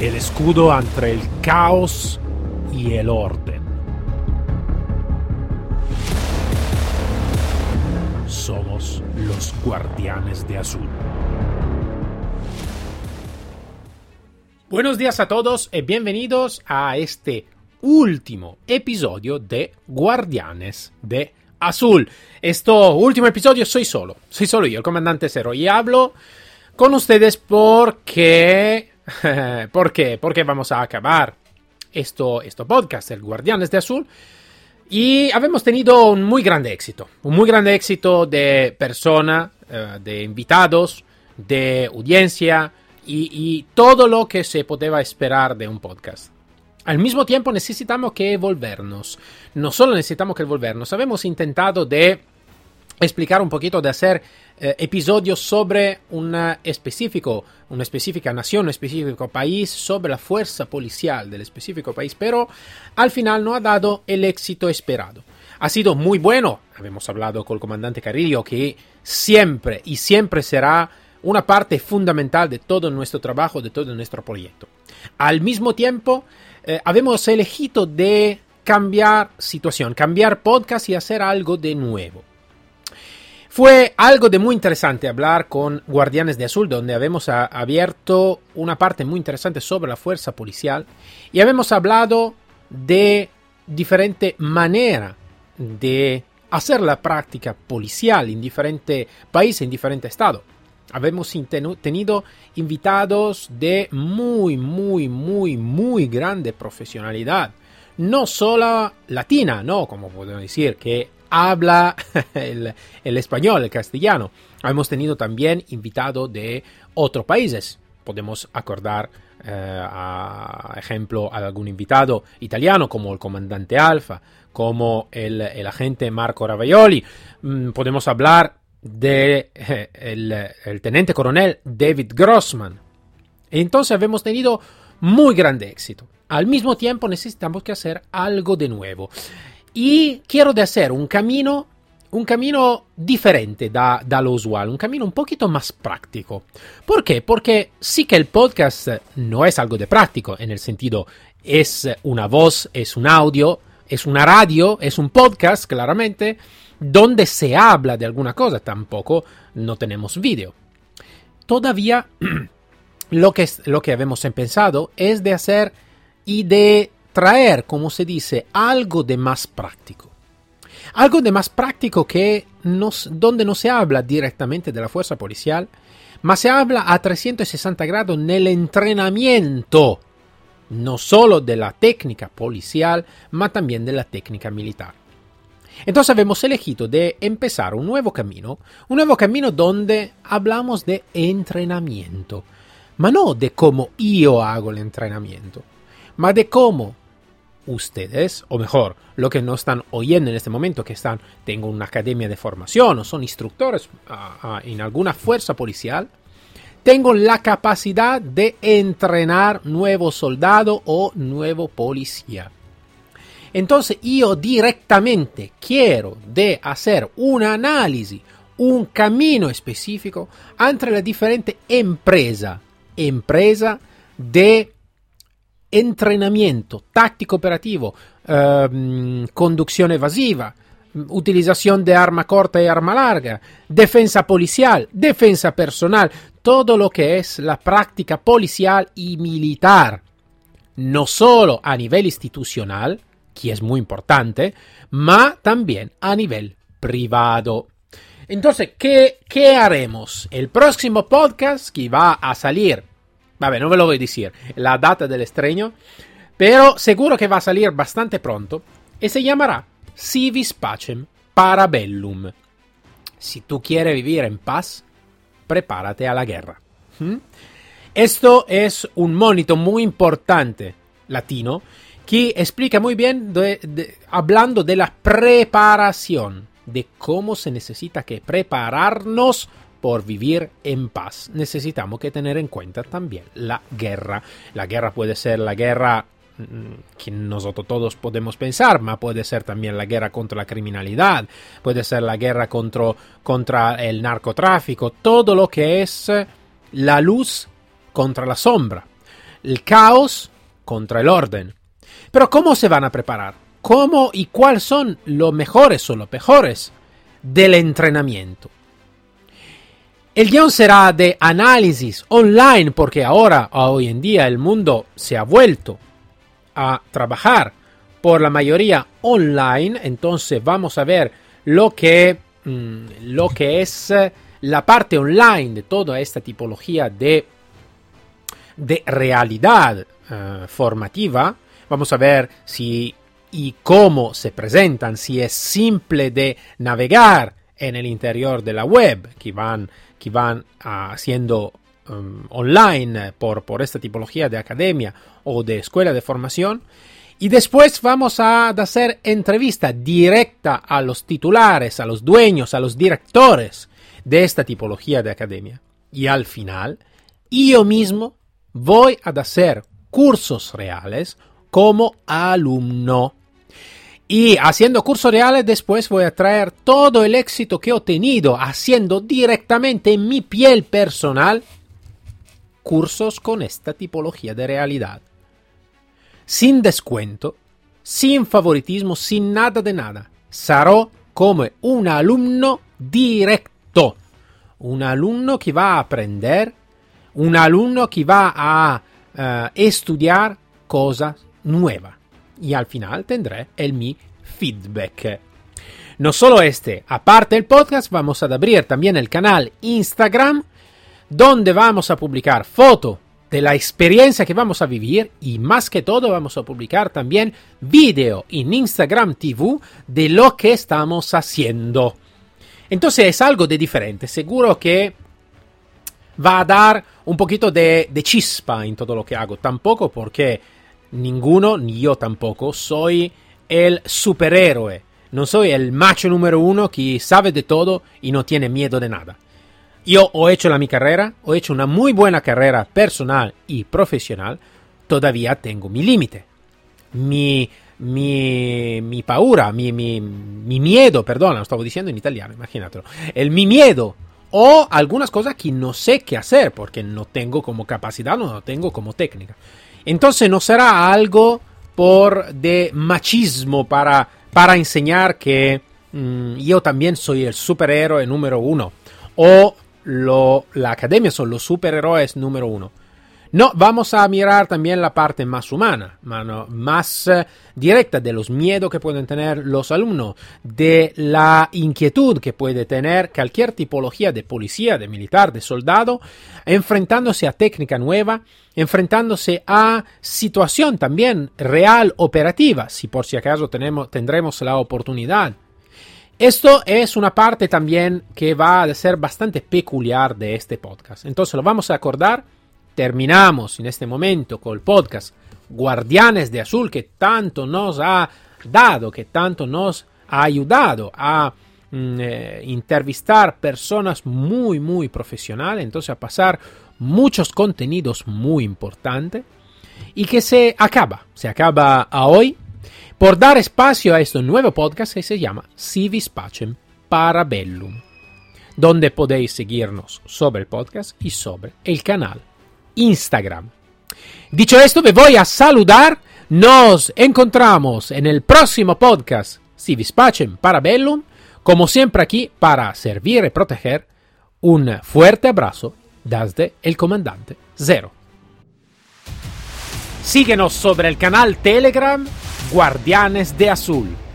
el escudo entre el caos y el orden. Somos los guardianes de azul. Buenos días a todos y bienvenidos a este último episodio de Guardianes de Azul. Este último episodio soy solo, soy solo yo, el comandante Cero, y hablo con ustedes porque... ¿Por qué? Porque vamos a acabar esto, esto podcast, el Guardianes de Azul. Y habemos tenido un muy grande éxito, un muy grande éxito de persona, eh, de invitados, de audiencia y, todo lo que se podía esperar de un podcast. Al mismo tiempo necesitamos que evolvernos. No solo necesitamos que evolvernos, hemos intentado de explicar un poquito, de hacer eh, episodios sobre una, específico, una específica nación, un específico país, sobre la fuerza policial del específico país, pero al final no ha dado el éxito esperado. Ha sido muy bueno, hemos hablado con el comandante Carillo, que siempre y siempre será una parte fundamental de todo nuestro trabajo, de todo nuestro proyecto. Al mismo tiempo, eh, elegido de cambiar situación, cambiar podcast y hacer algo de nuevo. Fue algo de muy interesante hablar con Guardianes de Azul, donde habíamos abierto una parte muy interesante sobre la fuerza policial y habíamos hablado de diferente manera de hacer la práctica policial en diferentes países, en diferentes estados. Habíamos tenido invitados de muy, muy, muy, muy grande profesionalidad. No solo latina, no, como podemos decir, que habla el, español, el castellano. Hemos tenido también invitados de otros países. Podemos acordar, eh, ejemplo, a algún invitado italiano como el comandante Alfa, como el, agente Marco Ravaioli. Mm, podemos hablar de, el, teniente coronel David Grossman. Entonces hemos tenido muy grande éxito. Al mismo tiempo necesitamos que hacer algo de nuevo. Y quiero hacer un camino, un camino diferente da, da, lo usual, un camino un poquito más práctico. ¿Por qué? Porque sí que el podcast no es algo de práctico, en el sentido es una voz, es un audio, es una radio, es un podcast, claramente, donde se habla de alguna cosa, tampoco no tenemos vídeo. Todavía lo que, lo que habíamos pensado es de hacer y de traer, como se dice, algo de más práctico. Algo de más práctico que donde no se habla directamente de la fuerza policial, mas se habla a 360 grados en el entrenamiento, no solo de la técnica policial, mas también de la técnica militar. Entonces hemos elegido de empezar un nuevo camino, un nuevo camino donde hablamos de entrenamiento, mas no de cómo yo hago el entrenamiento, mas de cómo ustedes, o mejor, lo que no están oyendo en este momento, que están, tengo una academia de formación o son instructores en alguna fuerza policial, tengo la capacidad de entrenar nuevo soldado o nuevo policía. Entonces yo directamente quiero de hacer un análisis, un camino específico entre la diferente empresa, empresa de entrenamiento táctico operativo, eh, conducción evasiva, utilización de arma corta y arma larga, defensa policial, defensa personal, todo lo que es la práctica policial y militar, no solo a nivel institucional, que es muy importante, ma también a nivel privado. Entonces, ¿qué, ¿qué haremos? El próximo podcast que va a salir Vabbè, no ve lo a decir la data del estreno, pero seguro que va a salir bastante pronto y se llamará Civis Pacem Parabellum. Si tú quieres vivir en paz, prepárate a la guerra. ¿Mm? Esto es un monito muy importante latino que explica muy bien, hablando de la preparación, de cómo se necesita que prepararnos por vivir en paz, necesitamos que tener en cuenta también la guerra. La guerra puede ser la guerra mm, que nosotros todos podemos pensar, pero puede ser también la guerra contra la criminalidad, puede ser la guerra contra, contra el narcotráfico, todo lo que es la luz contra la sombra. el caos contra el orden. Pero ¿cómo se van a preparar? ¿Cómo y cuáles son los mejores o los peores del entrenamiento? El guion será de análisis online porque ahora, hoy en día, el mundo se ha vuelto a trabajar por la mayoría online. Entonces vamos a ver lo que, mm, lo que es eh, la parte online de toda esta tipología de, de realidad uh, formativa. Vamos a ver si y cómo se presentan, si es simple de navegar en el interior de la web, que van, que van haciendo um, online por, por esta tipología de academia o de escuela de formación. Y después vamos a hacer entrevista directa a los titulares, a los dueños, a los directores de esta tipología de academia. Y al final, yo mismo voy a hacer cursos reales como alumno. Y haciendo cursos reales después voy a traer todo el éxito que he obtenido haciendo directamente en mi piel personal cursos con esta tipología de realidad. Sin descuento, sin favoritismo, sin nada de nada. Sarò come un alumno directo un alumno que va a aprender, un alumno que va a uh, estudiar cosas nuevas. Y al final tendré el mi feedback. No solo este, aparte del podcast, vamos a abrir también el canal Instagram, donde vamos a publicar fotos de la experiencia que vamos a vivir y más que todo vamos a publicar también video en Instagram TV de lo que estamos haciendo. Entonces es algo de diferente. Seguro que va a dar un poquito de, de, chispa en todo lo que hago. Tampoco porque ninguno, ni yo tampoco, soy el superhéroe. No soy el macho número uno que sabe de todo y no tiene miedo de nada. Yo he hecho la mi carrera, he hecho una muy buena carrera personal y profesional, todavía tengo mi límite. Mi mi, mi paura, mi, mi, mi, miedo, perdona, lo stavo diciendo en italiano, imagínatelo, el mi miedo o algunas cosas que no sé qué hacer porque no tengo como capacidad, no tengo como técnica. Entonces no será algo por de machismo para, para enseñar que mmm, yo también soy el superhéroe número uno o lo, la academia son los superhéroes número uno. No, vamos a mirar también la parte más humana, más eh, directa de los miedos que pueden tener los alumnos, de la inquietud que puede tener cualquier tipología de policía, de militar, de soldado, enfrentándose a técnica nueva, enfrentándose a situación también real operativa, si por si acaso tenemos, tendremos la oportunidad. Esto es una parte también que va a ser bastante peculiar de este podcast. Entonces lo vamos a acordar terminamos en este momento con el podcast Guardianes de Azul que tanto nos ha dado, que tanto nos ha ayudado a mm, eh, entrevistar personas muy, muy profesionales, entonces a pasar muchos contenidos muy importantes. Y que se acaba, se acaba a hoy. Por dar espacio a este nuevo podcast que se llama Civis Pacem Parabellum, donde podéis seguirnos sobre el podcast y sobre el canal Instagram. Dicho esto, me voy a saludar. Nos encontramos en el próximo podcast. Si dispatchen para Bellum, como siempre aquí para servir y proteger. Un fuerte abrazo desde el comandante Zero. Síguenos sobre el canal Telegram Guardianes de Azul